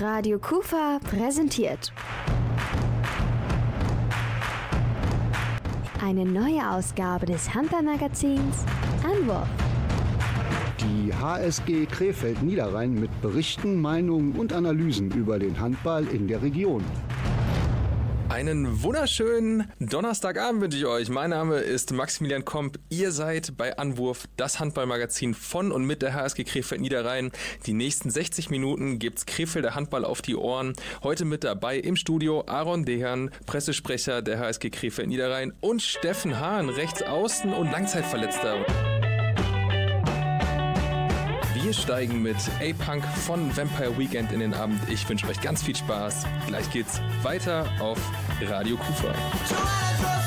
Radio Kufa präsentiert. Eine neue Ausgabe des Handballmagazins Anwurf. Die HSG Krefeld Niederrhein mit Berichten, Meinungen und Analysen über den Handball in der Region. Einen wunderschönen Donnerstagabend wünsche ich euch. Mein Name ist Maximilian Komp. Ihr seid bei Anwurf, das Handballmagazin von und mit der HSG Krefeld Niederrhein. Die nächsten 60 Minuten gibt's Krefelder Handball auf die Ohren. Heute mit dabei im Studio Aaron Dehan, Pressesprecher der HSG Krefeld Niederrhein und Steffen Hahn, Rechtsaußen und Langzeitverletzter. Wir steigen mit A-Punk von Vampire Weekend in den Abend. Ich wünsche euch ganz viel Spaß. Gleich geht's weiter auf Radio Kufa.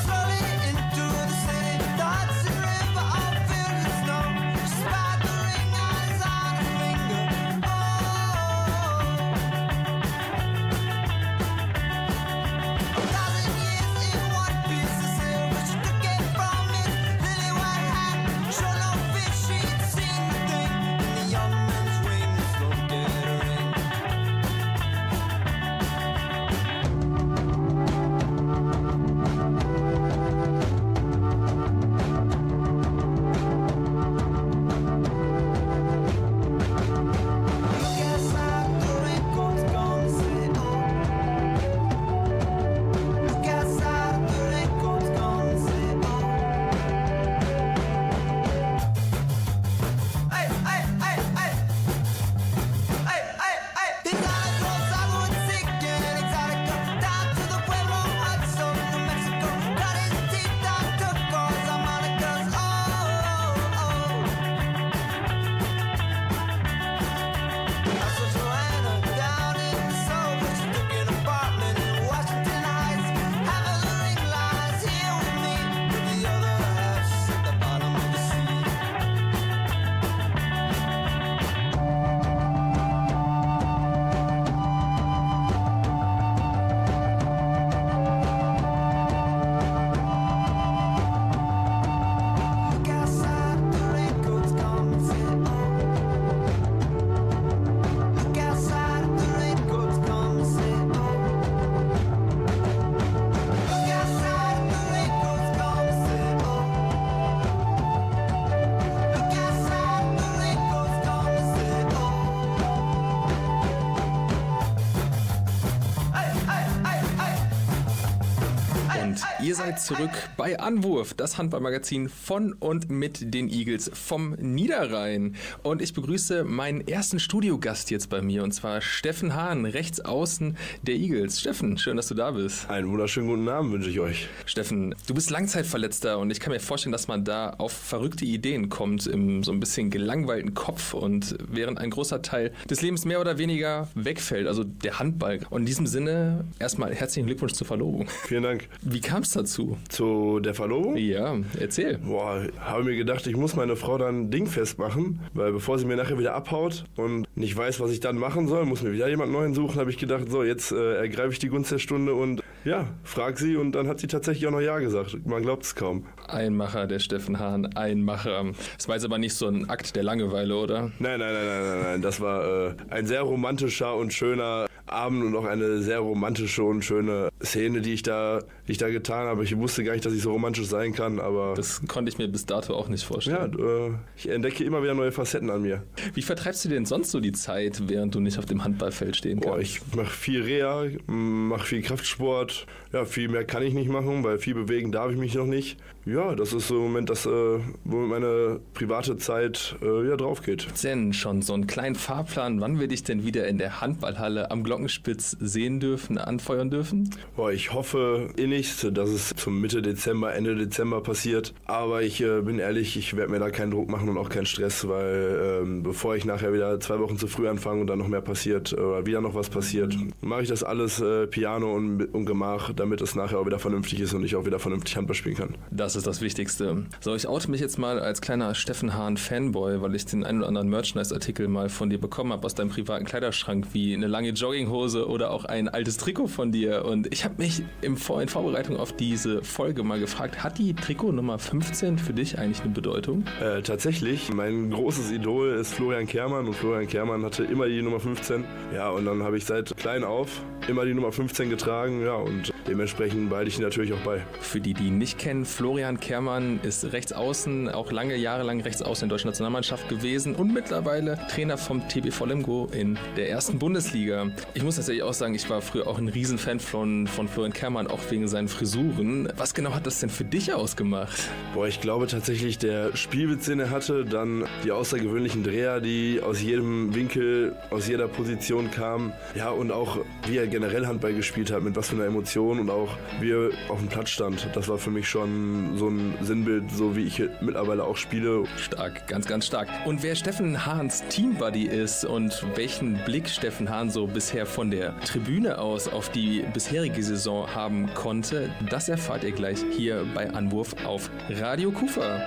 Seid zurück bei Anwurf, das Handballmagazin von und mit den Eagles vom Niederrhein. Und ich begrüße meinen ersten Studiogast jetzt bei mir, und zwar Steffen Hahn, rechts außen der Eagles. Steffen, schön, dass du da bist. Einen wunderschönen guten Abend wünsche ich euch. Steffen, du bist Langzeitverletzter und ich kann mir vorstellen, dass man da auf verrückte Ideen kommt, im so ein bisschen gelangweilten Kopf und während ein großer Teil des Lebens mehr oder weniger wegfällt, also der Handball. Und in diesem Sinne erstmal herzlichen Glückwunsch zur Verlobung. Vielen Dank. Wie kam es dazu? Zu der Verlobung? Ja, erzähl. Boah, habe mir gedacht, ich muss meine Frau dann dingfest machen, weil bevor sie mir nachher wieder abhaut und nicht weiß, was ich dann machen soll, muss mir wieder jemand Neuen suchen, habe ich gedacht, so, jetzt äh, ergreife ich die Gunst der Stunde und ja, frag sie und dann hat sie tatsächlich auch noch Ja gesagt. Man glaubt es kaum. Ein Macher, der Steffen Hahn, ein Macher. Das war jetzt aber nicht so ein Akt der Langeweile, oder? Nein, nein, nein, nein, nein, nein. Das war äh, ein sehr romantischer und schöner Abend und auch eine sehr romantische und schöne Szene, die ich da, die ich da getan habe. Ich wusste gar nicht, dass ich so romantisch sein kann, aber. Das konnte ich mir bis dato auch nicht vorstellen. Ja, äh, ich entdecke immer wieder neue Facetten an mir. Wie vertreibst du denn sonst so die Zeit, während du nicht auf dem Handballfeld stehen kannst? Boah, ich mache viel Reha, mache viel Kraftsport. Ja, viel mehr kann ich nicht machen, weil viel bewegen darf ich mich noch nicht. Ja, das ist so im Moment das, äh, wo meine private Zeit äh, ja, drauf geht. Denn schon so einen kleinen Fahrplan, wann wir dich denn wieder in der Handballhalle am Glockenspitz sehen dürfen, anfeuern dürfen? Boah, ich hoffe innigst, dass es zum Mitte Dezember, Ende Dezember passiert. Aber ich äh, bin ehrlich, ich werde mir da keinen Druck machen und auch keinen Stress, weil ähm, bevor ich nachher wieder zwei Wochen zu früh anfange und dann noch mehr passiert oder wieder noch was passiert, mache ich das alles äh, Piano und, und Gemach, damit es nachher auch wieder vernünftig ist und ich auch wieder vernünftig Handball spielen kann. Das ist das Wichtigste. So, ich oute mich jetzt mal als kleiner Steffen Hahn Fanboy, weil ich den einen oder anderen Merchandise-Artikel mal von dir bekommen habe aus deinem privaten Kleiderschrank, wie eine lange Jogginghose oder auch ein altes Trikot von dir. Und ich habe mich im Vor in Vorbereitung auf diese Folge mal gefragt, hat die Trikot Nummer 15 für dich eigentlich eine Bedeutung? Äh, tatsächlich, mein großes Idol ist Florian Kehrmann und Florian Kehrmann hatte immer die Nummer 15. Ja, und dann habe ich seit klein auf immer die Nummer 15 getragen, ja, und dementsprechend behalte ich natürlich auch bei. Für die, die ihn nicht kennen, Florian Kehrmann ist rechtsaußen, auch lange Jahre lang rechtsaußen in der deutschen Nationalmannschaft gewesen und mittlerweile Trainer vom TBV Lemgo in der ersten Bundesliga. Ich muss tatsächlich auch sagen, ich war früher auch ein Riesenfan von, von Florian Kehrmann, auch wegen seinen Frisuren. Was genau hat das denn für dich ausgemacht? Boah, ich glaube tatsächlich der Spielwitz, den er hatte, dann die außergewöhnlichen Dreher, die aus jedem Winkel, aus jeder Position kamen. Ja, und auch wie er generell Handball gespielt hat, mit was für einer Emotion und auch wie er auf dem Platz stand. Das war für mich schon so ein Sinnbild, so wie ich mittlerweile auch spiele. Stark, ganz, ganz stark. Und wer Steffen Hahns Teambuddy ist und welchen Blick Steffen Hahn so bisher von der Tribüne aus auf die bisherige Saison haben konnte, das erfahrt ihr gleich hier bei Anwurf auf Radio Kufa.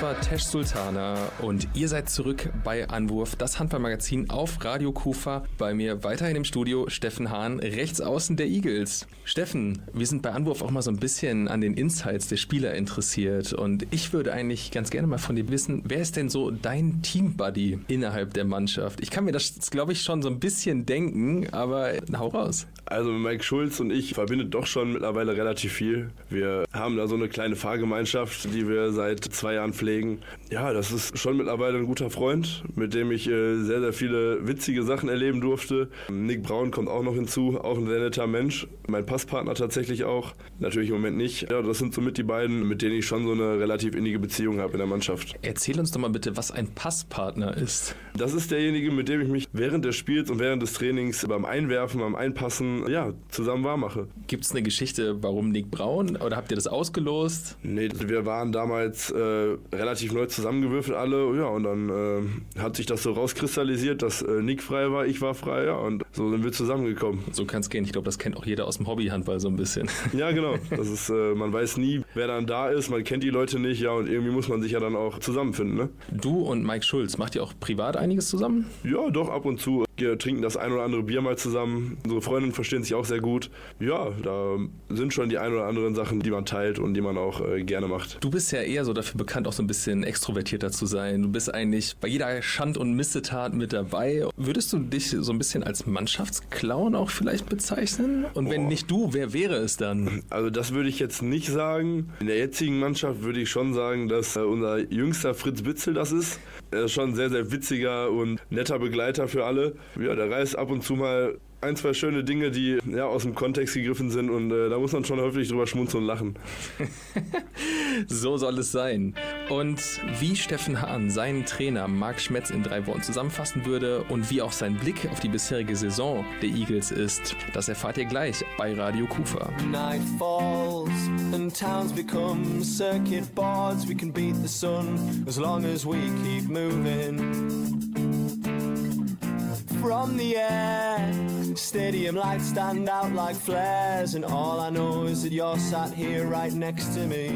War Tesh Sultana und ihr seid zurück bei Anwurf, das Handballmagazin auf Radio Kufa. Bei mir weiterhin im Studio Steffen Hahn, rechts außen der Eagles. Steffen, wir sind bei Anwurf auch mal so ein bisschen an den Insights der Spieler interessiert und ich würde eigentlich ganz gerne mal von dir wissen, wer ist denn so dein Teambuddy innerhalb der Mannschaft? Ich kann mir das, glaube ich, schon so ein bisschen denken, aber hau raus. Also Mike Schulz und ich verbindet doch schon mittlerweile relativ viel. Wir haben da so eine kleine Fahrgemeinschaft, die wir seit zwei Jahren pflegen. Ja, das ist schon mittlerweile ein guter Freund, mit dem ich äh, sehr, sehr viele witzige Sachen erleben durfte. Nick Braun kommt auch noch hinzu, auch ein sehr netter Mensch. Mein Passpartner tatsächlich auch, natürlich im Moment nicht. Ja, das sind somit die beiden, mit denen ich schon so eine relativ innige Beziehung habe in der Mannschaft. Erzähl uns doch mal bitte, was ein Passpartner ist. Das ist derjenige, mit dem ich mich während des Spiels und während des Trainings beim Einwerfen, beim Einpassen, ja, zusammen warm mache. Gibt es eine Geschichte, warum Nick Braun? Oder habt ihr das ausgelost? Nee, wir waren damals äh, relativ neu zusammengewürfelt alle, ja, und dann äh, hat sich das so rauskristallisiert, dass äh, Nick frei war, ich war frei, ja, und so sind wir zusammengekommen. So kann es gehen. Ich glaube, das kennt auch jeder aus dem Hobbyhandball so ein bisschen. Ja, genau. Das ist, äh, man weiß nie, wer dann da ist, man kennt die Leute nicht, ja, und irgendwie muss man sich ja dann auch zusammenfinden, ne? Du und Mike Schulz, macht ihr auch privat einiges zusammen? Ja, doch, ab und zu. Wir trinken das ein oder andere Bier mal zusammen. Unsere Freundinnen verstehen sich auch sehr gut. Ja, da sind schon die ein oder anderen Sachen, die man teilt und die man auch äh, gerne macht. Du bist ja eher so dafür bekannt, auch so ein bisschen extrovertierter zu sein. Du bist eigentlich bei jeder Schand- und Missetat mit dabei. Würdest du dich so ein bisschen als Mannschaftsclown auch vielleicht bezeichnen? Und wenn Boah. nicht du, wer wäre es dann? Also das würde ich jetzt nicht sagen. In der jetzigen Mannschaft würde ich schon sagen, dass äh, unser jüngster Fritz Bitzel das ist. Er ist schon ein sehr, sehr witziger und netter Begleiter für alle. Ja, der reißt ab und zu mal ein, zwei schöne Dinge, die ja, aus dem Kontext gegriffen sind und äh, da muss man schon häufig drüber schmunzeln und lachen. So soll es sein. Und wie Steffen Hahn seinen Trainer Marc Schmetz in drei Worten zusammenfassen würde und wie auch sein Blick auf die bisherige Saison der Eagles ist, das erfahrt ihr gleich bei Radio Kufa. Night falls and towns become circuit boards. We can beat the sun as long as we keep moving. From the air, stadium lights stand out like flares, and all I know is that you're sat here right next to me.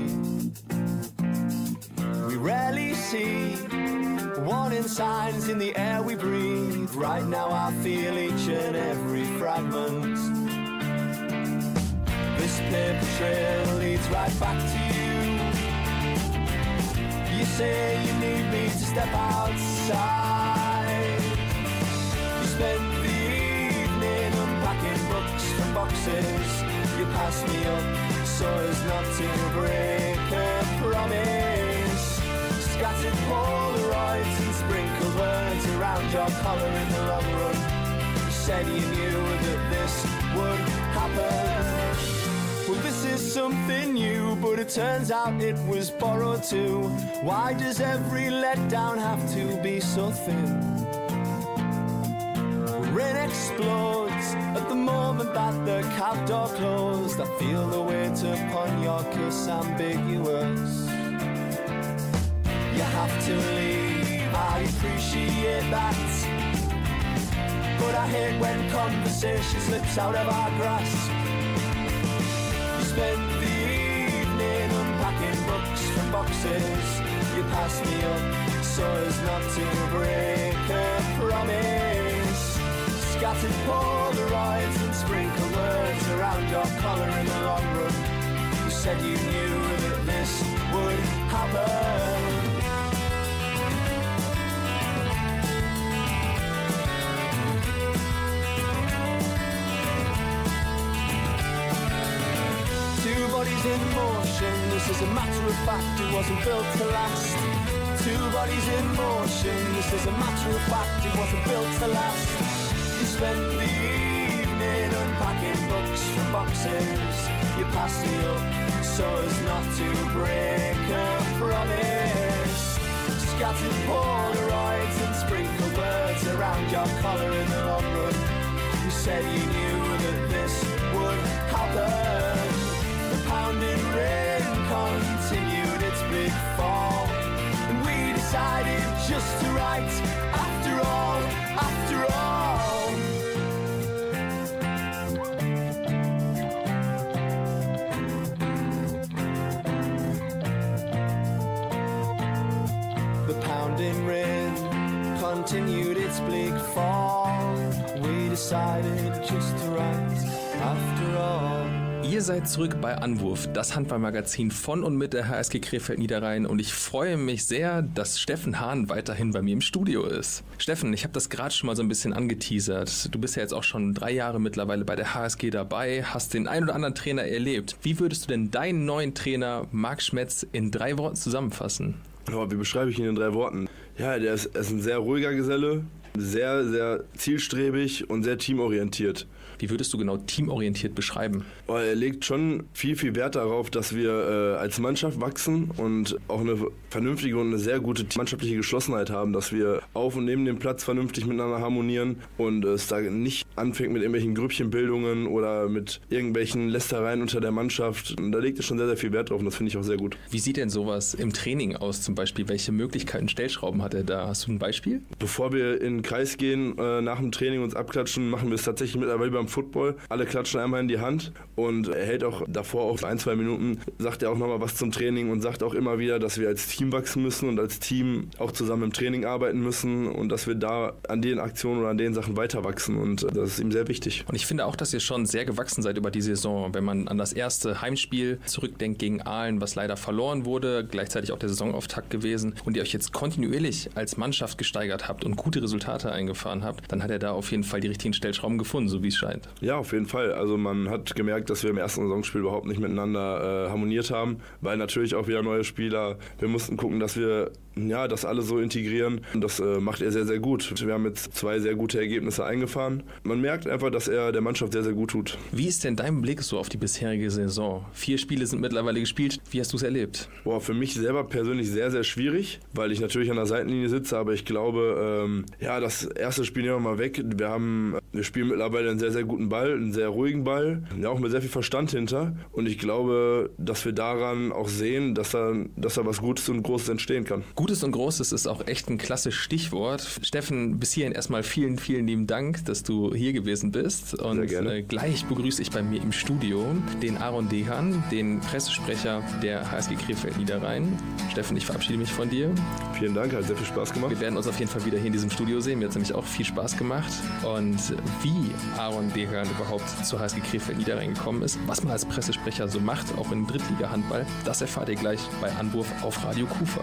We rarely see warning signs in the air we breathe. Right now, I feel each and every fragment. This paper trail leads right back to you. You say you need me to step outside. You spend the evening unpacking books from boxes. You pass me up so as not to break a promise. Scattered Polaroids and sprinkled words around your collar in the long run. You said you knew that this would happen. Well, this is something new, but it turns out it was borrowed too. Why does every letdown have to be so thin? Explodes at the moment that the cab door closed. I feel the weight upon your kiss ambiguous. You have to leave, I appreciate that. But I hate when conversation slips out of our grasp. You spend the evening unpacking books from boxes. You pass me up so as not to break a promise. Scattered Polaroids and sprinkled words around your collar in the long run. You said you knew that this would happen. Two bodies in motion, this is a matter of fact, it wasn't built to last. Two bodies in motion, this is a matter of fact, it wasn't built to last. Spent the evening unpacking books from boxes. You passed me up so as not to break a promise. Scattered Polaroids and sprinkled words around your collar in the long run. You said you knew that this would happen. The pounding rain continued its big fall. And we decided just to write after all, after all. Ihr seid zurück bei Anwurf, das Handballmagazin von und mit der HSG Krefeld Niederrhein und ich freue mich sehr, dass Steffen Hahn weiterhin bei mir im Studio ist. Steffen, ich habe das gerade schon mal so ein bisschen angeteasert. Du bist ja jetzt auch schon drei Jahre mittlerweile bei der HSG dabei, hast den ein oder anderen Trainer erlebt. Wie würdest du denn deinen neuen Trainer Marc Schmetz in drei Worten zusammenfassen? Aber wie beschreibe ich ihn in drei Worten? Ja, der ist, ist ein sehr ruhiger Geselle, sehr, sehr zielstrebig und sehr teamorientiert. Wie würdest du genau teamorientiert beschreiben? Er legt schon viel, viel Wert darauf, dass wir äh, als Mannschaft wachsen und auch eine vernünftige und eine sehr gute mannschaftliche Geschlossenheit haben, dass wir auf und neben dem Platz vernünftig miteinander harmonieren und es da nicht anfängt mit irgendwelchen Grüppchenbildungen oder mit irgendwelchen Lästereien unter der Mannschaft. Und da legt er schon sehr, sehr viel Wert drauf und das finde ich auch sehr gut. Wie sieht denn sowas im Training aus zum Beispiel? Welche Möglichkeiten, Stellschrauben hat er da? Hast du ein Beispiel? Bevor wir in den Kreis gehen, äh, nach dem Training uns abklatschen, machen wir es tatsächlich mittlerweile beim Football. Alle klatschen einmal in die Hand und er hält auch davor auch ein, zwei Minuten, sagt er auch nochmal was zum Training und sagt auch immer wieder, dass wir als Team wachsen müssen und als Team auch zusammen im Training arbeiten müssen und dass wir da an den Aktionen oder an den Sachen weiter wachsen und das ist ihm sehr wichtig. Und ich finde auch, dass ihr schon sehr gewachsen seid über die Saison. Wenn man an das erste Heimspiel zurückdenkt gegen Aalen, was leider verloren wurde, gleichzeitig auch der Saisonauftakt gewesen und ihr euch jetzt kontinuierlich als Mannschaft gesteigert habt und gute Resultate eingefahren habt, dann hat er da auf jeden Fall die richtigen Stellschrauben gefunden, so wie es scheint. Ja, auf jeden Fall. Also man hat gemerkt, dass wir im ersten Saisonspiel überhaupt nicht miteinander äh, harmoniert haben, weil natürlich auch wieder neue Spieler. Wir mussten gucken, dass wir ja, das alle so integrieren. Und das äh, macht er sehr, sehr gut. Wir haben jetzt zwei sehr gute Ergebnisse eingefahren. Man merkt einfach, dass er der Mannschaft sehr, sehr gut tut. Wie ist denn dein Blick so auf die bisherige Saison? Vier Spiele sind mittlerweile gespielt. Wie hast du es erlebt? Boah, für mich selber persönlich sehr, sehr schwierig, weil ich natürlich an der Seitenlinie sitze, aber ich glaube, ähm, ja, das erste Spiel nehmen wir mal weg. Wir haben, wir spielen mittlerweile einen sehr, sehr guten Ball, einen sehr ruhigen Ball, ja, auch mit sehr viel Verstand hinter. Und ich glaube, dass wir daran auch sehen, dass da, dass da was Gutes und Großes entstehen kann. Gutes und Großes ist auch echt ein klasse Stichwort. Steffen, bis hierhin erstmal vielen, vielen lieben Dank, dass du hier gewesen bist. Und Sehr gerne. äh, gleich begrüße ich bei mir im Studio den Aaron Dehan, den Pressesprecher der HSG Krefeld Niederrhein. Steffen, ich verabschiede mich von dir. Vielen Dank, hat sehr viel Spaß gemacht. Wir werden uns auf jeden Fall wieder hier in diesem Studio sehen. Mir hat es nämlich auch viel Spaß gemacht. Und wie Aaron Dehan überhaupt zur HSG Krefeld Niederrhein gekommen ist, was man als Pressesprecher so macht, auch im Drittliga-Handball, das erfahrt ihr gleich bei Anwurf auf Radio Kufa.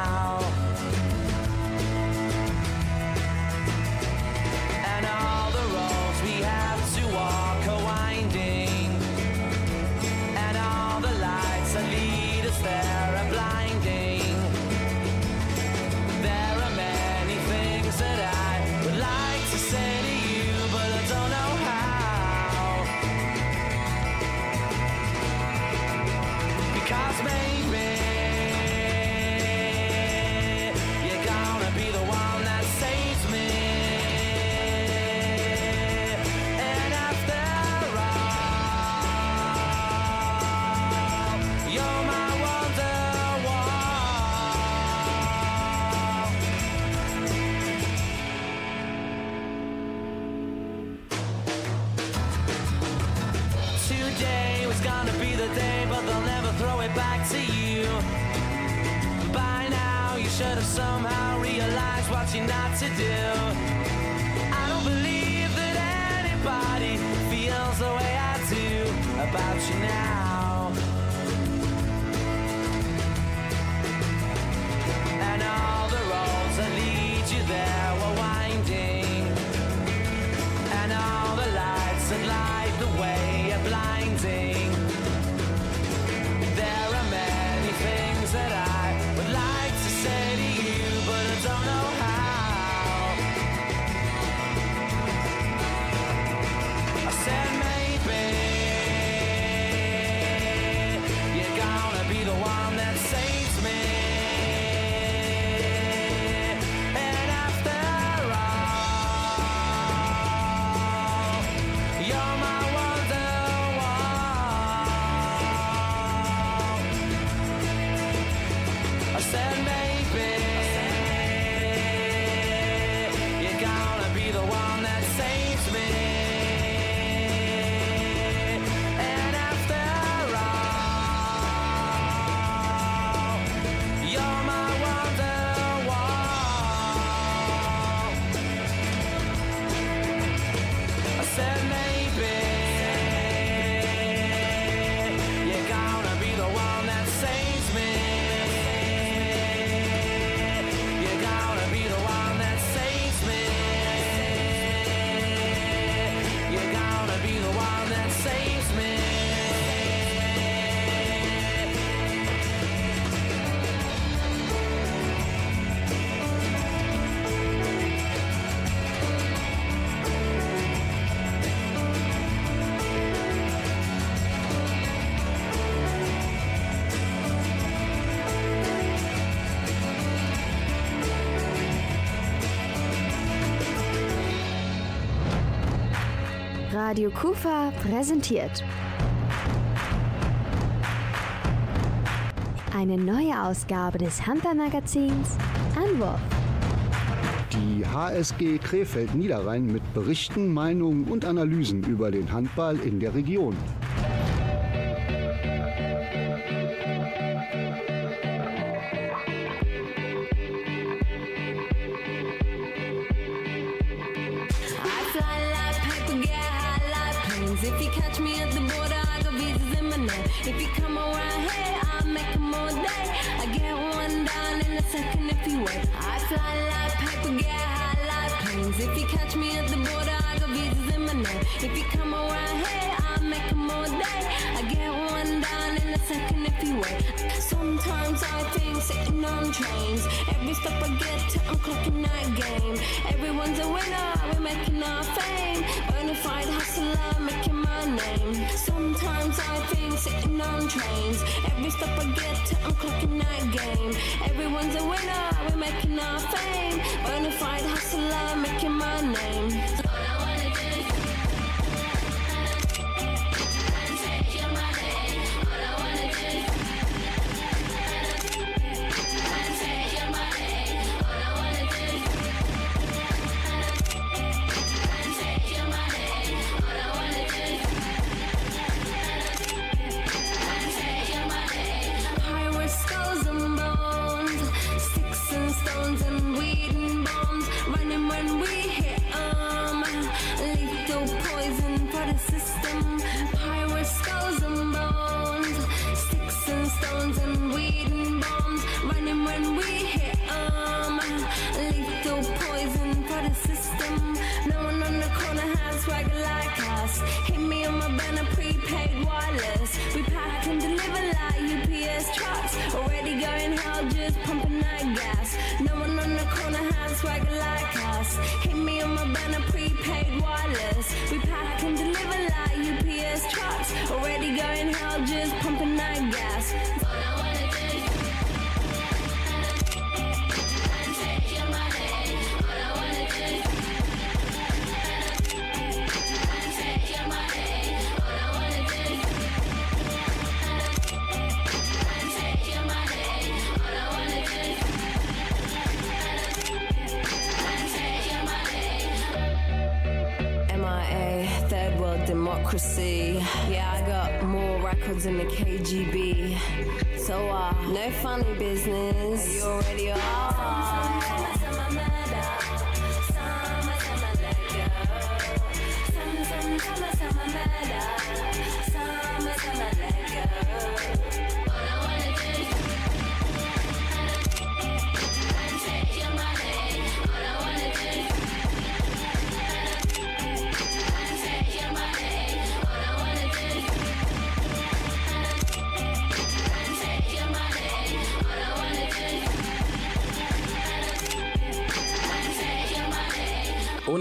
You're not to do. I don't believe that anybody feels the way I do about you now. And all the roads that lead you there Radio Kufa präsentiert. Eine neue Ausgabe des Handball-Magazins Anwurf. Die HSG Krefeld Niederrhein mit Berichten, Meinungen und Analysen über den Handball in der Region. A second if you wait. I fly like paper, get high like planes. If you catch me at the border, I got visas in my name. If you come around here, I'll make 'em all day. I get one in a second if you wait. Sometimes I think sitting on trains. Every step I get to, I'm clocking that game. Everyone's a winner, we're making our fame. Bonafide hustler, making my name. Sometimes I think sitting on trains. Every step I get to, I'm clocking that game. Everyone's a winner, we're making our fame. Bonafide hustler, making my name.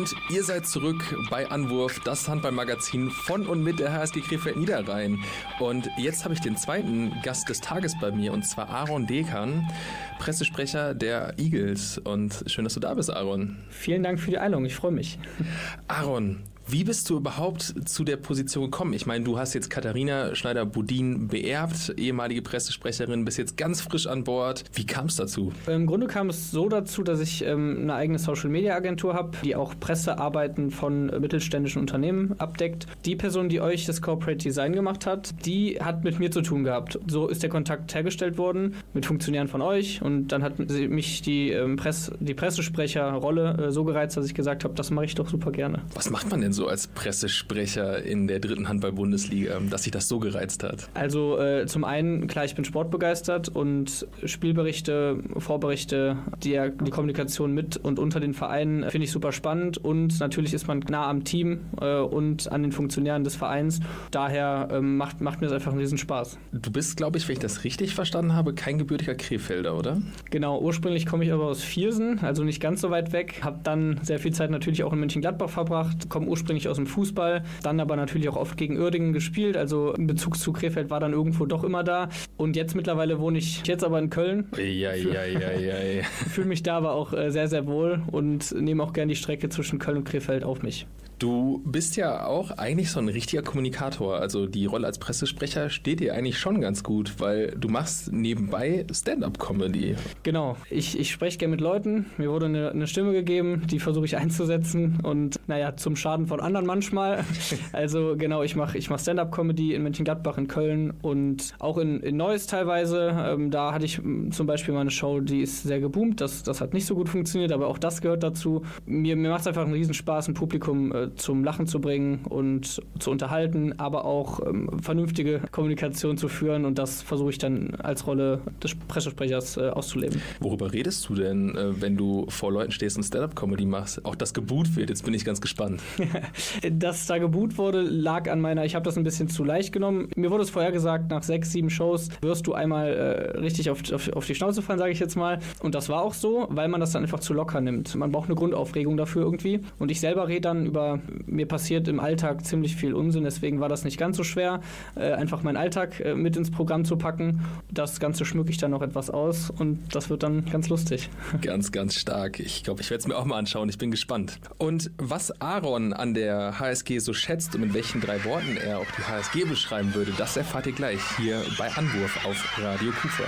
Und ihr seid zurück bei Anwurf, das Handballmagazin von und mit der HSG Krefeld Niederrhein. Und jetzt habe ich den zweiten Gast des Tages bei mir, und zwar Aaron Dekan, Pressesprecher der Eagles. Und schön, dass du da bist, Aaron. Vielen Dank für die Einladung, ich freue mich. Aaron, Wie bist du überhaupt zu der Position gekommen? Ich meine, du hast jetzt Katharina Schneider-Budin beerbt, ehemalige Pressesprecherin, bist jetzt ganz frisch an Bord. Wie kam es dazu? Im Grunde kam es so dazu, dass ich ähm, eine eigene Social-Media-Agentur habe, die auch Pressearbeiten von äh, mittelständischen Unternehmen abdeckt. Die Person, die euch das Corporate Design gemacht hat, die hat mit mir zu tun gehabt. So ist der Kontakt hergestellt worden mit Funktionären von euch und dann hat sie mich die, ähm, Press die Pressesprecherrolle äh, so gereizt, dass ich gesagt habe, das mache ich doch super gerne. Was macht man denn so als Pressesprecher in der dritten Handball-Bundesliga, dass sich das so gereizt hat? Also äh, zum einen, klar, ich bin sportbegeistert und Spielberichte, Vorberichte, die, die Kommunikation mit und unter den Vereinen finde ich super spannend und natürlich ist man nah am Team äh, und an den Funktionären des Vereins. Daher ähm, macht, macht mir das einfach einen Riesenspaß. Du bist, glaube ich, wenn ich das richtig verstanden habe, kein gebürtiger Krefelder, oder? Genau, ursprünglich komme ich aber aus Viersen, also nicht ganz so weit weg. Habe dann sehr viel Zeit natürlich auch in Mönchengladbach verbracht, komme ursprünglich aus dem Fußball, dann aber natürlich auch oft gegen Uerdingen gespielt. Also ein Bezug zu Krefeld war dann irgendwo doch immer da. Und jetzt mittlerweile wohne ich jetzt aber in Köln. Ja, ja, ja, ja. Fühle mich da aber auch äh, sehr, sehr wohl und nehme auch gern die Strecke zwischen Köln und Krefeld auf mich. Du bist ja auch eigentlich so ein richtiger Kommunikator. Also die Rolle als Pressesprecher steht dir eigentlich schon ganz gut, weil du machst nebenbei Stand-up-Comedy. Genau, ich, ich spreche gerne mit Leuten. Mir wurde eine, eine Stimme gegeben, die versuche ich einzusetzen und naja, zum Schaden von anderen manchmal. Also genau, ich mache ich mach Stand-up-Comedy in Mönchengladbach, in Köln und auch in, in Neuss teilweise. Ähm, da hatte ich m, zum Beispiel mal eine Show, die ist sehr geboomt. Das, das hat nicht so gut funktioniert, aber auch das gehört dazu. Mir, mir macht es einfach einen Riesenspaß, ein Publikum äh, zum Lachen zu bringen und zu unterhalten, aber auch ähm, vernünftige Kommunikation zu führen und das versuche ich dann als Rolle des Pressesprechers äh, auszuleben. Worüber redest du denn, äh, wenn du vor Leuten stehst und Stand-up-Comedy machst? Auch das geboot wird, jetzt bin ich ganz gespannt. Dass da geboot wurde, lag an meiner, ich habe das ein bisschen zu leicht genommen. Mir wurde es vorher gesagt, nach sechs, sieben Shows wirst du einmal äh, richtig auf, auf, auf die Schnauze fallen, sage ich jetzt mal. Und das war auch so, weil man das dann einfach zu locker nimmt. Man braucht eine Grundaufregung dafür irgendwie. Und ich selber rede dann über, mir passiert im Alltag ziemlich viel Unsinn, deswegen war das nicht ganz so schwer, äh, einfach meinen Alltag äh, mit ins Programm zu packen. Das Ganze schmücke ich dann noch etwas aus und das wird dann ganz lustig. Ganz, ganz stark. Ich glaube, ich werde es mir auch mal anschauen. Ich bin gespannt. Und was Aaron an der HSG so schätzt und mit welchen drei Worten er auch die HSG beschreiben würde, das erfahrt ihr gleich hier bei Anwurf auf Radio Kufa.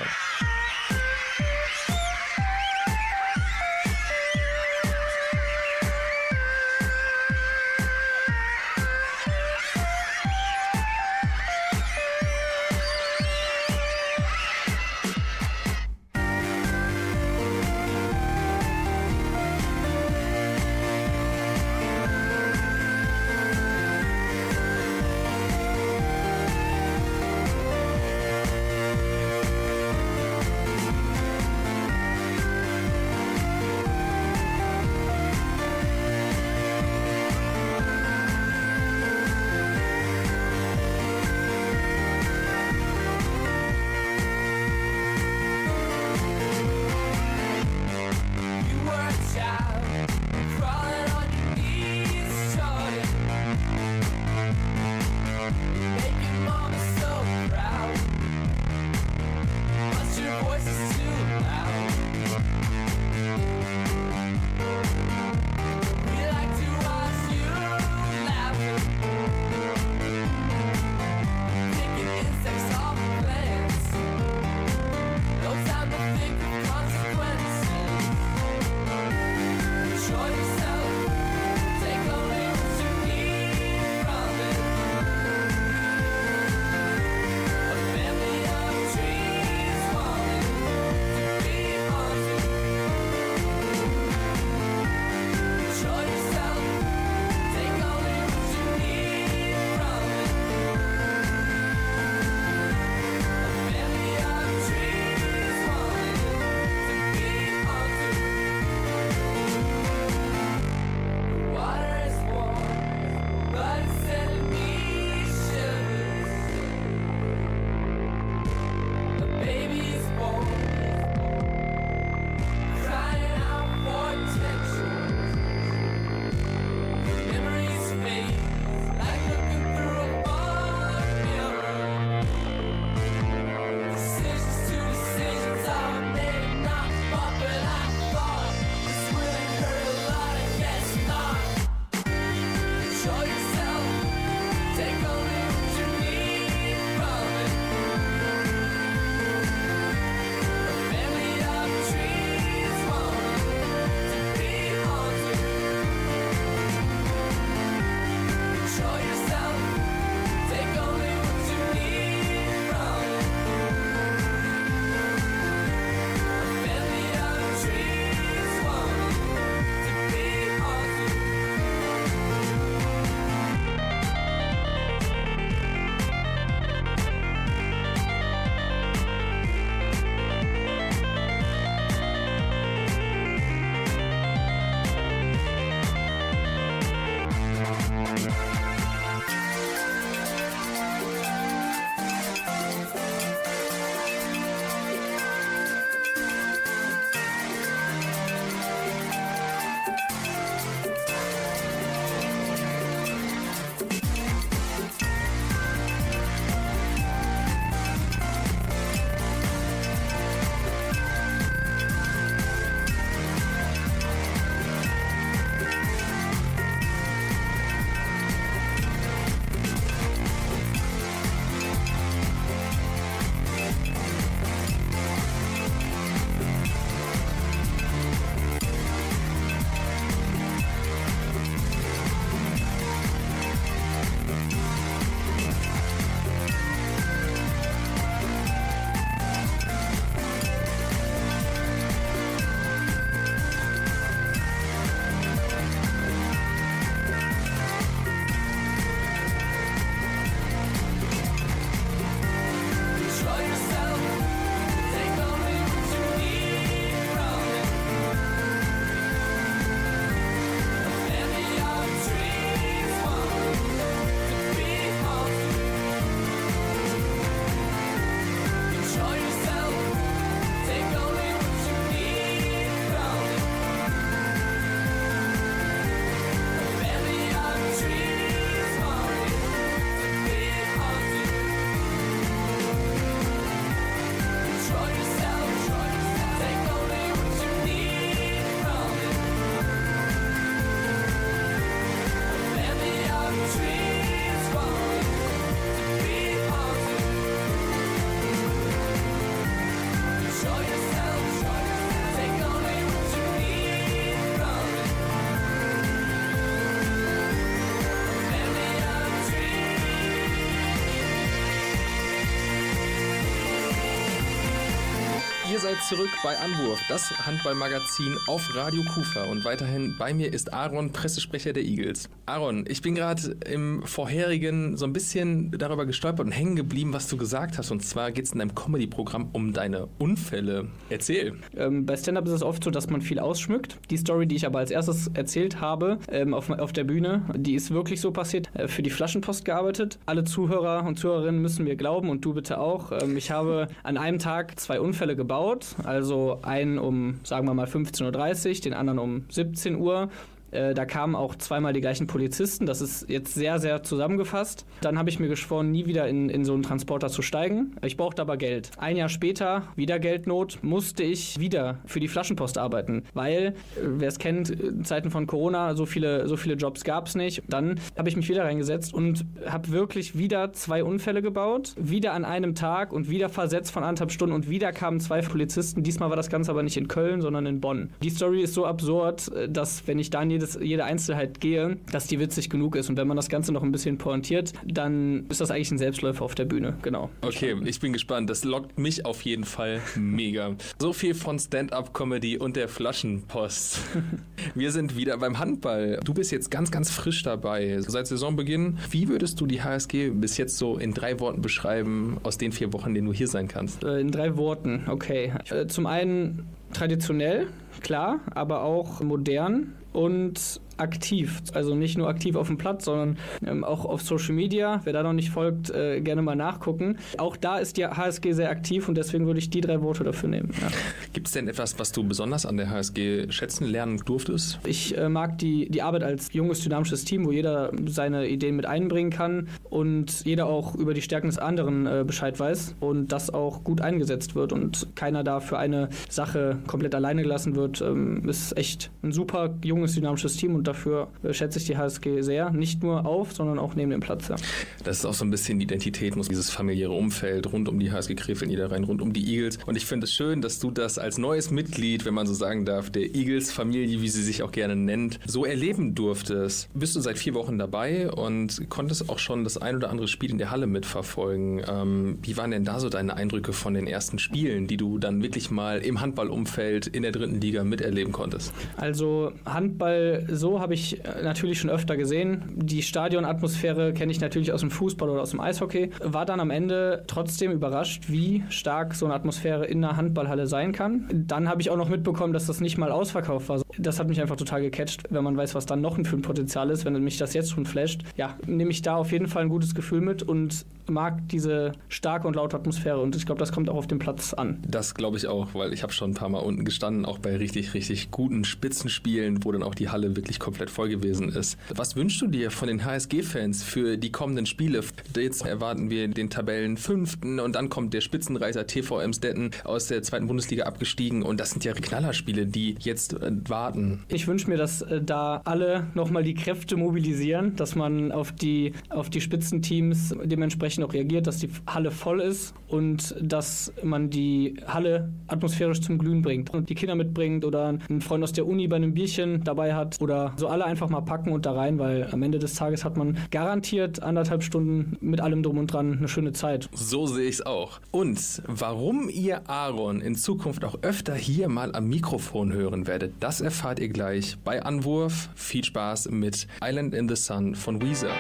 Zurück bei Anwurf, das Handballmagazin auf Radio Kufa. Und weiterhin bei mir ist Aaron, Pressesprecher der Eagles. Aaron, ich bin gerade im vorherigen so ein bisschen darüber gestolpert und hängen geblieben, was du gesagt hast. Und zwar geht es in deinem Comedy-Programm um deine Unfälle. Erzähl. Ähm, bei Stand-Up ist es oft so, dass man viel ausschmückt. Die Story, die ich aber als erstes erzählt habe ähm, auf, auf der Bühne, die ist wirklich so passiert. Äh, für die Flaschenpost gearbeitet. Alle Zuhörer und Zuhörerinnen müssen mir glauben und du bitte auch. Ähm, ich habe an einem Tag zwei Unfälle gebaut. Also einen um, sagen wir mal, 15.30 Uhr, den anderen um 17 Uhr. Äh, Da kamen auch zweimal die gleichen Polizisten. Das ist jetzt sehr, sehr zusammengefasst. Dann habe ich mir geschworen, nie wieder in, in so einen Transporter zu steigen. Ich brauchte aber Geld. Ein Jahr später, wieder Geldnot, musste ich wieder für die Flaschenpost arbeiten. Weil, äh, wer es kennt, in Zeiten von Corona, so viele, so viele Jobs gab es nicht. Dann habe ich mich wieder reingesetzt und habe wirklich wieder zwei Unfälle gebaut. Wieder an einem Tag und wieder versetzt von anderthalb Stunden und wieder kamen zwei Polizisten. Diesmal war das Ganze aber nicht in Köln, sondern in Bonn. Die Story ist so absurd, äh, dass wenn ich da in jedes, jede Einzelheit gehe, dass die witzig genug ist. Und wenn man das Ganze noch ein bisschen pointiert, dann ist das eigentlich ein Selbstläufer auf der Bühne. Genau. Okay, ich bin gespannt. Das lockt mich auf jeden Fall mega. So viel von Stand-up-Comedy und der Flaschenpost. Wir sind wieder beim Handball. Du bist jetzt ganz, ganz frisch dabei. Seit Saisonbeginn. Wie würdest du die HSG bis jetzt so in drei Worten beschreiben, aus den vier Wochen, in denen du hier sein kannst? Äh, In drei Worten, okay. Äh, Zum einen traditionell, klar, aber auch modern und aktiv. Also nicht nur aktiv auf dem Platz, sondern ähm, auch auf Social Media. Wer da noch nicht folgt, äh, gerne mal nachgucken. Auch da ist die HSG sehr aktiv und deswegen würde ich die drei Worte dafür nehmen. Ja. Gibt es denn etwas, was du besonders an der HSG schätzen lernen durftest? Ich äh, mag die, die Arbeit als junges, dynamisches Team, wo jeder seine Ideen mit einbringen kann und jeder auch über die Stärken des anderen äh, Bescheid weiß und das auch gut eingesetzt wird und keiner da für eine Sache komplett alleine gelassen wird. Ähm, ist echt ein super junges, dynamisches Team und dafür äh, schätze ich die HSG sehr. Nicht nur auf, sondern auch neben dem Platz. Ja. Das ist auch so ein bisschen die Identität, muss dieses familiäre Umfeld rund um die HSG Krefeld Niederrhein, rund um die Eagles. Und ich finde es schön, dass du das als neues Mitglied, wenn man so sagen darf, der Eagles-Familie, wie sie sich auch gerne nennt, so erleben durftest. Bist du seit vier Wochen dabei und konntest auch schon das ein oder andere Spiel in der Halle mitverfolgen. Ähm, wie waren denn da so deine Eindrücke von den ersten Spielen, die du dann wirklich mal im Handballumfeld in der dritten Liga miterleben konntest? Also Handball so habe ich äh, natürlich schon öfter gesehen. Die Stadionatmosphäre kenne ich natürlich aus dem Fußball oder aus dem Eishockey. War dann am Ende trotzdem überrascht, wie stark so eine Atmosphäre in einer Handballhalle sein kann. Dann habe ich auch noch mitbekommen, dass das nicht mal ausverkauft war. Das hat mich einfach total gecatcht, wenn man weiß, was dann noch für ein Potenzial ist, wenn mich das jetzt schon flasht. Ja, nehme ich da auf jeden Fall ein gutes Gefühl mit und mag diese starke und laute Atmosphäre und ich glaube, das kommt auch auf dem Platz an. Das glaube ich auch, weil ich habe schon ein paar Mal unten gestanden, auch bei richtig, richtig guten Spitzenspielen, wo dann auch die Halle wirklich komplett voll gewesen ist. Was wünschst du dir von den HSG-Fans für die kommenden Spiele? Jetzt erwarten wir den Tabellen fünften und dann kommt der Spitzenreiter TV Emstetten aus der zweiten Bundesliga abgestiegen und das sind ja Knallerspiele, die jetzt äh, warten. Ich wünsche mir, dass äh, da alle nochmal die Kräfte mobilisieren, dass man auf die, auf die Spitzenteams dementsprechend auch reagiert, dass die Halle voll ist und dass man die Halle atmosphärisch zum Glühen bringt und die Kinder mitbringt oder einen Freund aus der Uni bei einem Bierchen dabei hat oder so alle einfach mal packen und da rein, weil am Ende des Tages hat man garantiert anderthalb Stunden mit allem drum und dran eine schöne Zeit. So sehe ich es auch. Und warum ihr Aaron in Zukunft auch öfter hier mal am Mikrofon hören werdet, das erfahrt ihr gleich bei Anwurf. Viel Spaß mit Island in the Sun von Weezer.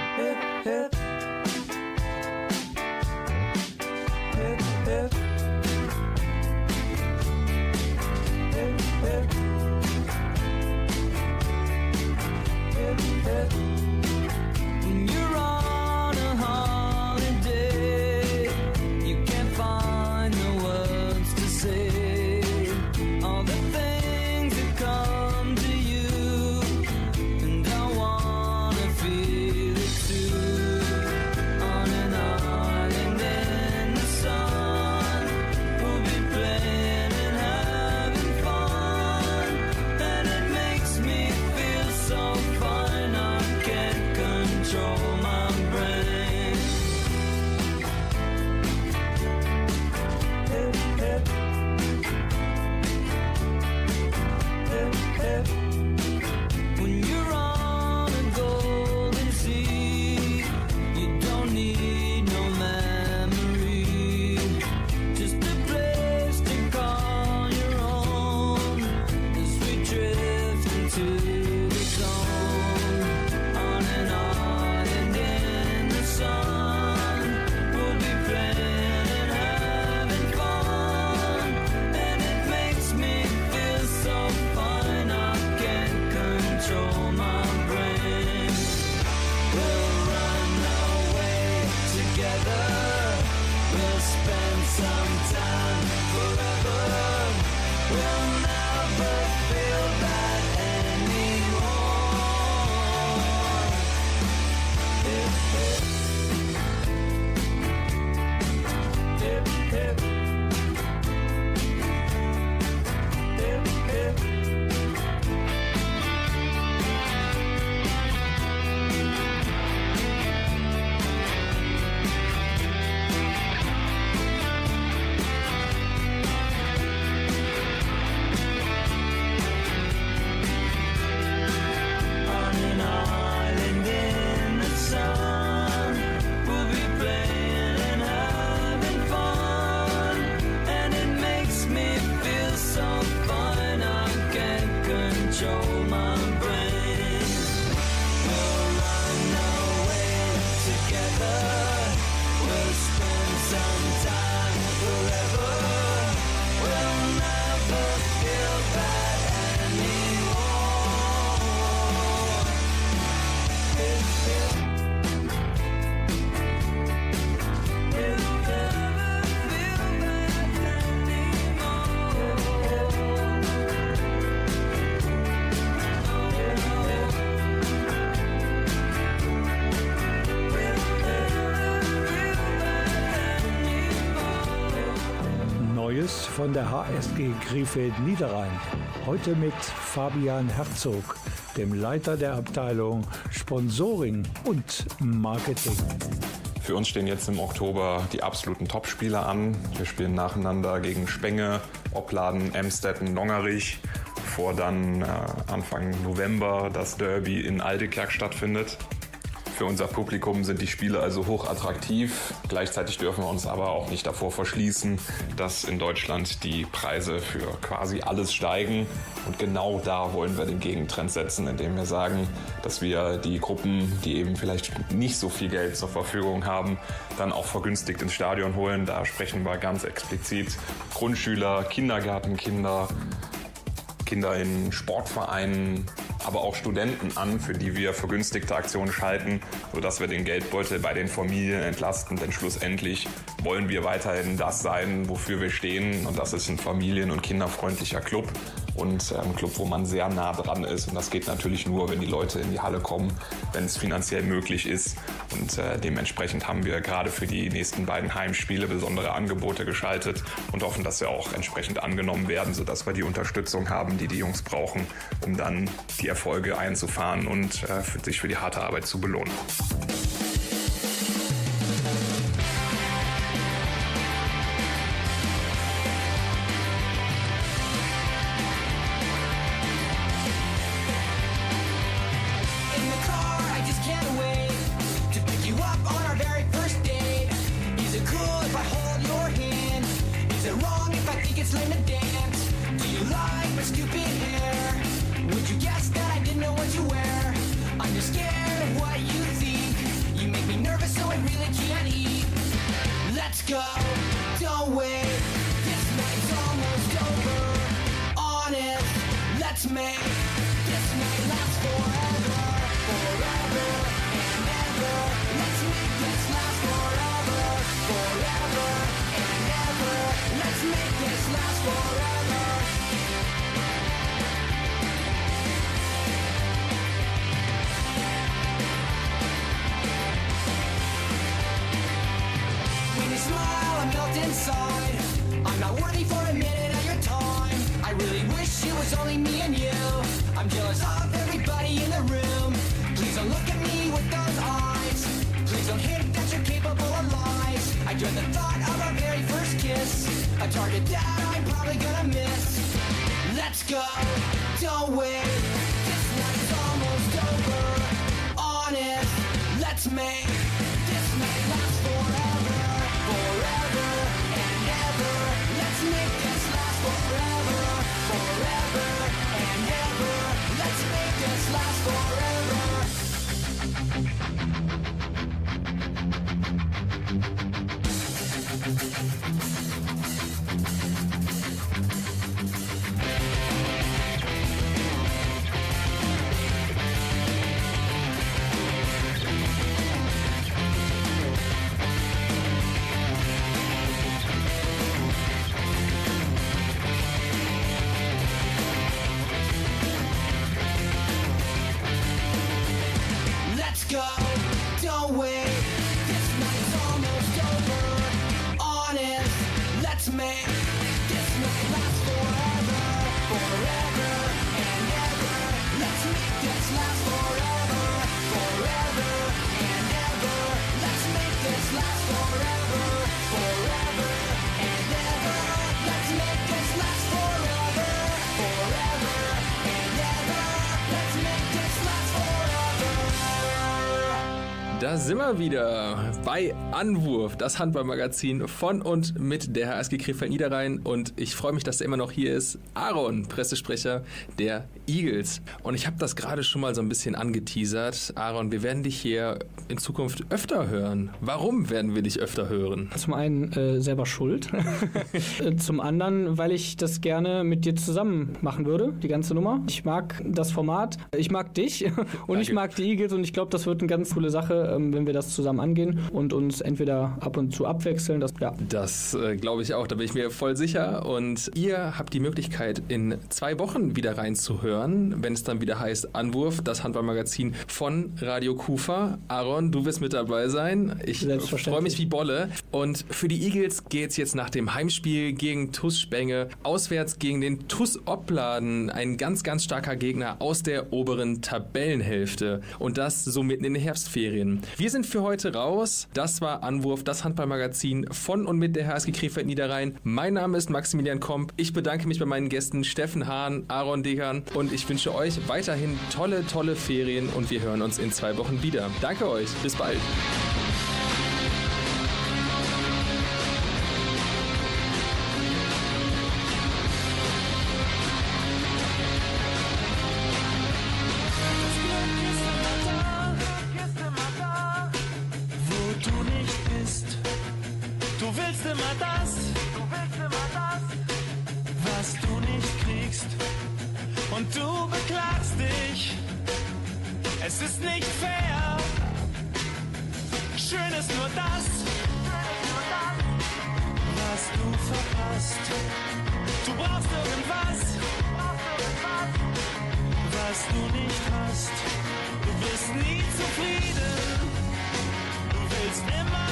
When von der HSG Krefeld Niederrhein. Heute mit Fabian Herzog, dem Leiter der Abteilung Sponsoring und Marketing. Für uns stehen jetzt im Oktober die absoluten Topspieler an. Wir spielen nacheinander gegen Spenge, Opladen, Emstetten, Longerich, bevor dann äh, Anfang November das Derby in Aldekerk stattfindet. Für unser Publikum sind die Spiele also hoch attraktiv. Gleichzeitig dürfen wir uns aber auch nicht davor verschließen, dass in Deutschland die Preise für quasi alles steigen. Und genau da wollen wir den Gegentrend setzen, indem wir sagen, dass wir die Gruppen, die eben vielleicht nicht so viel Geld zur Verfügung haben, dann auch vergünstigt ins Stadion holen. Da sprechen wir ganz explizit Grundschüler, Kindergartenkinder, Kinder in Sportvereinen, aber auch Studenten an, für die wir vergünstigte Aktionen schalten, sodass wir den Geldbeutel bei den Familien entlasten. Denn schlussendlich wollen wir weiterhin das sein, wofür wir stehen. Und das ist ein familien- und kinderfreundlicher Club und ein Club, wo man sehr nah dran ist. Und das geht natürlich nur, wenn die Leute in die Halle kommen, wenn es finanziell möglich ist. Und äh, dementsprechend haben wir gerade für die nächsten beiden Heimspiele besondere Angebote geschaltet und hoffen, dass sie auch entsprechend angenommen werden, sodass wir die Unterstützung haben, die die Jungs brauchen, um dann die Erfolge einzufahren und äh, sich für die harte Arbeit zu belohnen. Dread the thought of our very first kiss. A target that I'm probably gonna miss. Let's go, don't wait. This night's almost over. Honest, let's make this night last forever, forever and ever. Let's make this last forever, forever and ever. Let's make this last forever. Da sind wir wieder bei Anwurf, das Handballmagazin von und mit der HSG Krefeld Niederrhein. Und ich freue mich, dass er immer noch hier ist. Aaron, Pressesprecher der Eagles. Und ich habe das gerade schon mal so ein bisschen angeteasert. Aaron, wir werden dich hier in Zukunft öfter hören. Warum werden wir dich öfter hören? Zum einen äh, selber schuld. Äh, Zum anderen, weil ich das gerne mit dir zusammen machen würde, die ganze Nummer. Ich mag das Format, ich mag dich und ich Danke. mag die Eagles und ich glaube, das wird eine ganz coole Sache. Wenn wir das zusammen angehen und uns entweder ab und zu abwechseln. Das, ja. Das äh, glaube ich auch, da bin ich mir voll sicher. Und ihr habt die Möglichkeit, in zwei Wochen wieder reinzuhören, wenn es dann wieder heißt Anwurf, das Handballmagazin von Radio Kufa. Aaron, du wirst mit dabei sein. Ich freue mich wie Bolle. Und für die Eagles geht es jetzt nach dem Heimspiel gegen TUS Spenge auswärts gegen den TUS Opladen. Ein ganz, ganz starker Gegner aus der oberen Tabellenhälfte. Und das so mitten in den Herbstferien. Wir sind für heute raus. Das war Anwurf, das Handballmagazin von und mit der HSG Krefeld Niederrhein. Mein Name ist Maximilian Komp. Ich bedanke mich bei meinen Gästen Steffen Hahn, Aaron Degan und ich wünsche euch weiterhin tolle, tolle Ferien und wir hören uns in zwei Wochen wieder. Danke euch. Bis bald. Willst immer das, was du nicht kriegst. Und du beklagst dich, es ist nicht fair. Schön ist nur das, was du verpasst. Du brauchst irgendwas, was du nicht hast. Du bist nie zufrieden. Du willst immer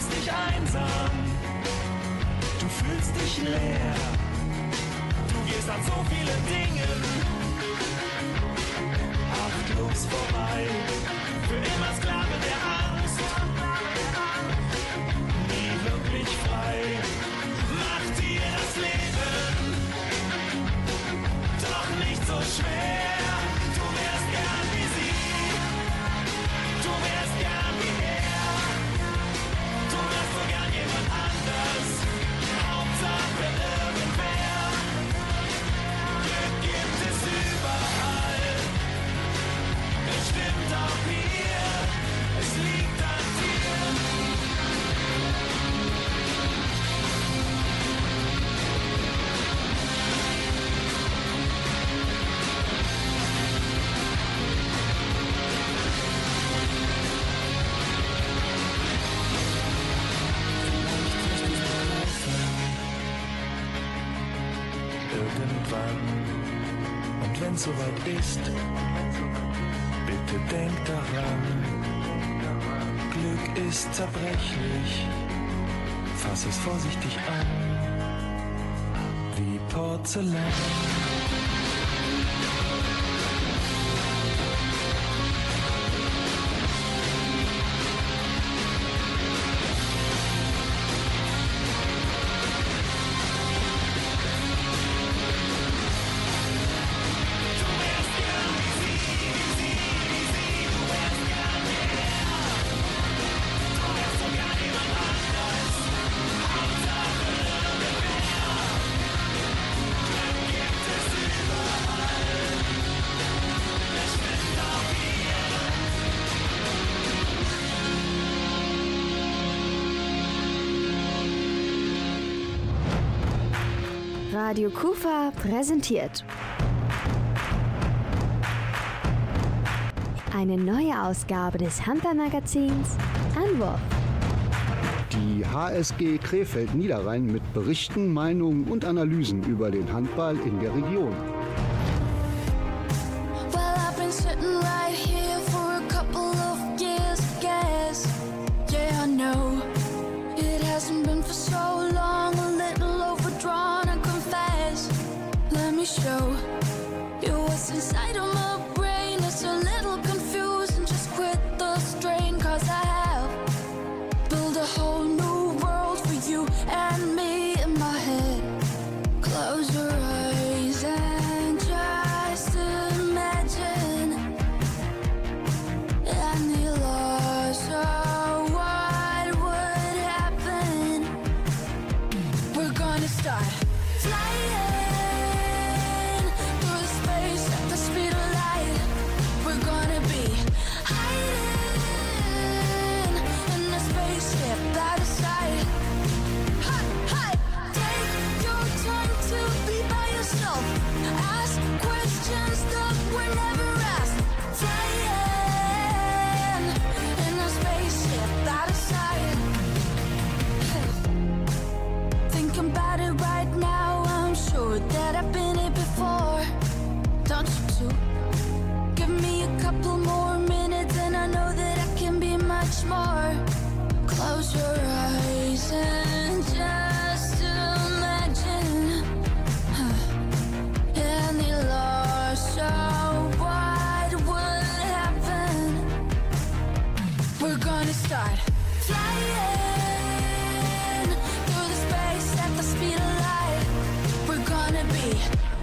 fühlst dich einsam, du fühlst dich leer. Du gehst an so vielen Dingen achtlos vorbei. Für immer Sklave der Angst Und wenn soweit ist, bitte denk daran. Glück ist zerbrechlich. Fass es vorsichtig an. Wie Porzellan. Kufa präsentiert. Eine neue Ausgabe des Handballmagazins Anwurf. Die HSG Krefeld Niederrhein mit Berichten, Meinungen und Analysen über den Handball in der Region. away.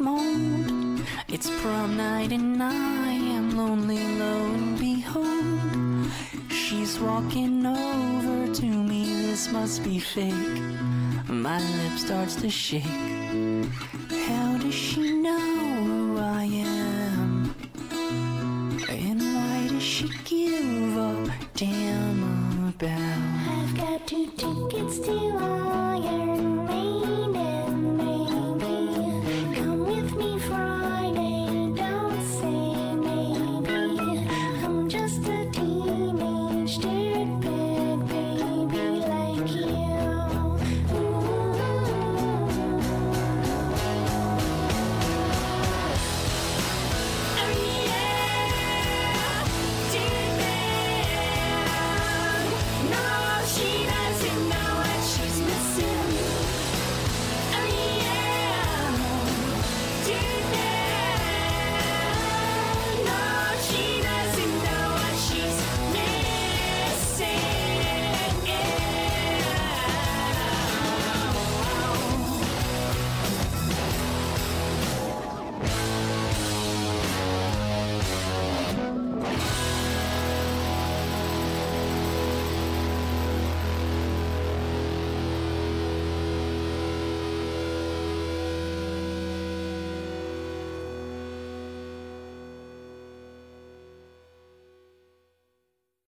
Like. It's prom night and I am lonely, lo and behold. She's walking over to me. This must be fake. My lip starts to shake. How does she know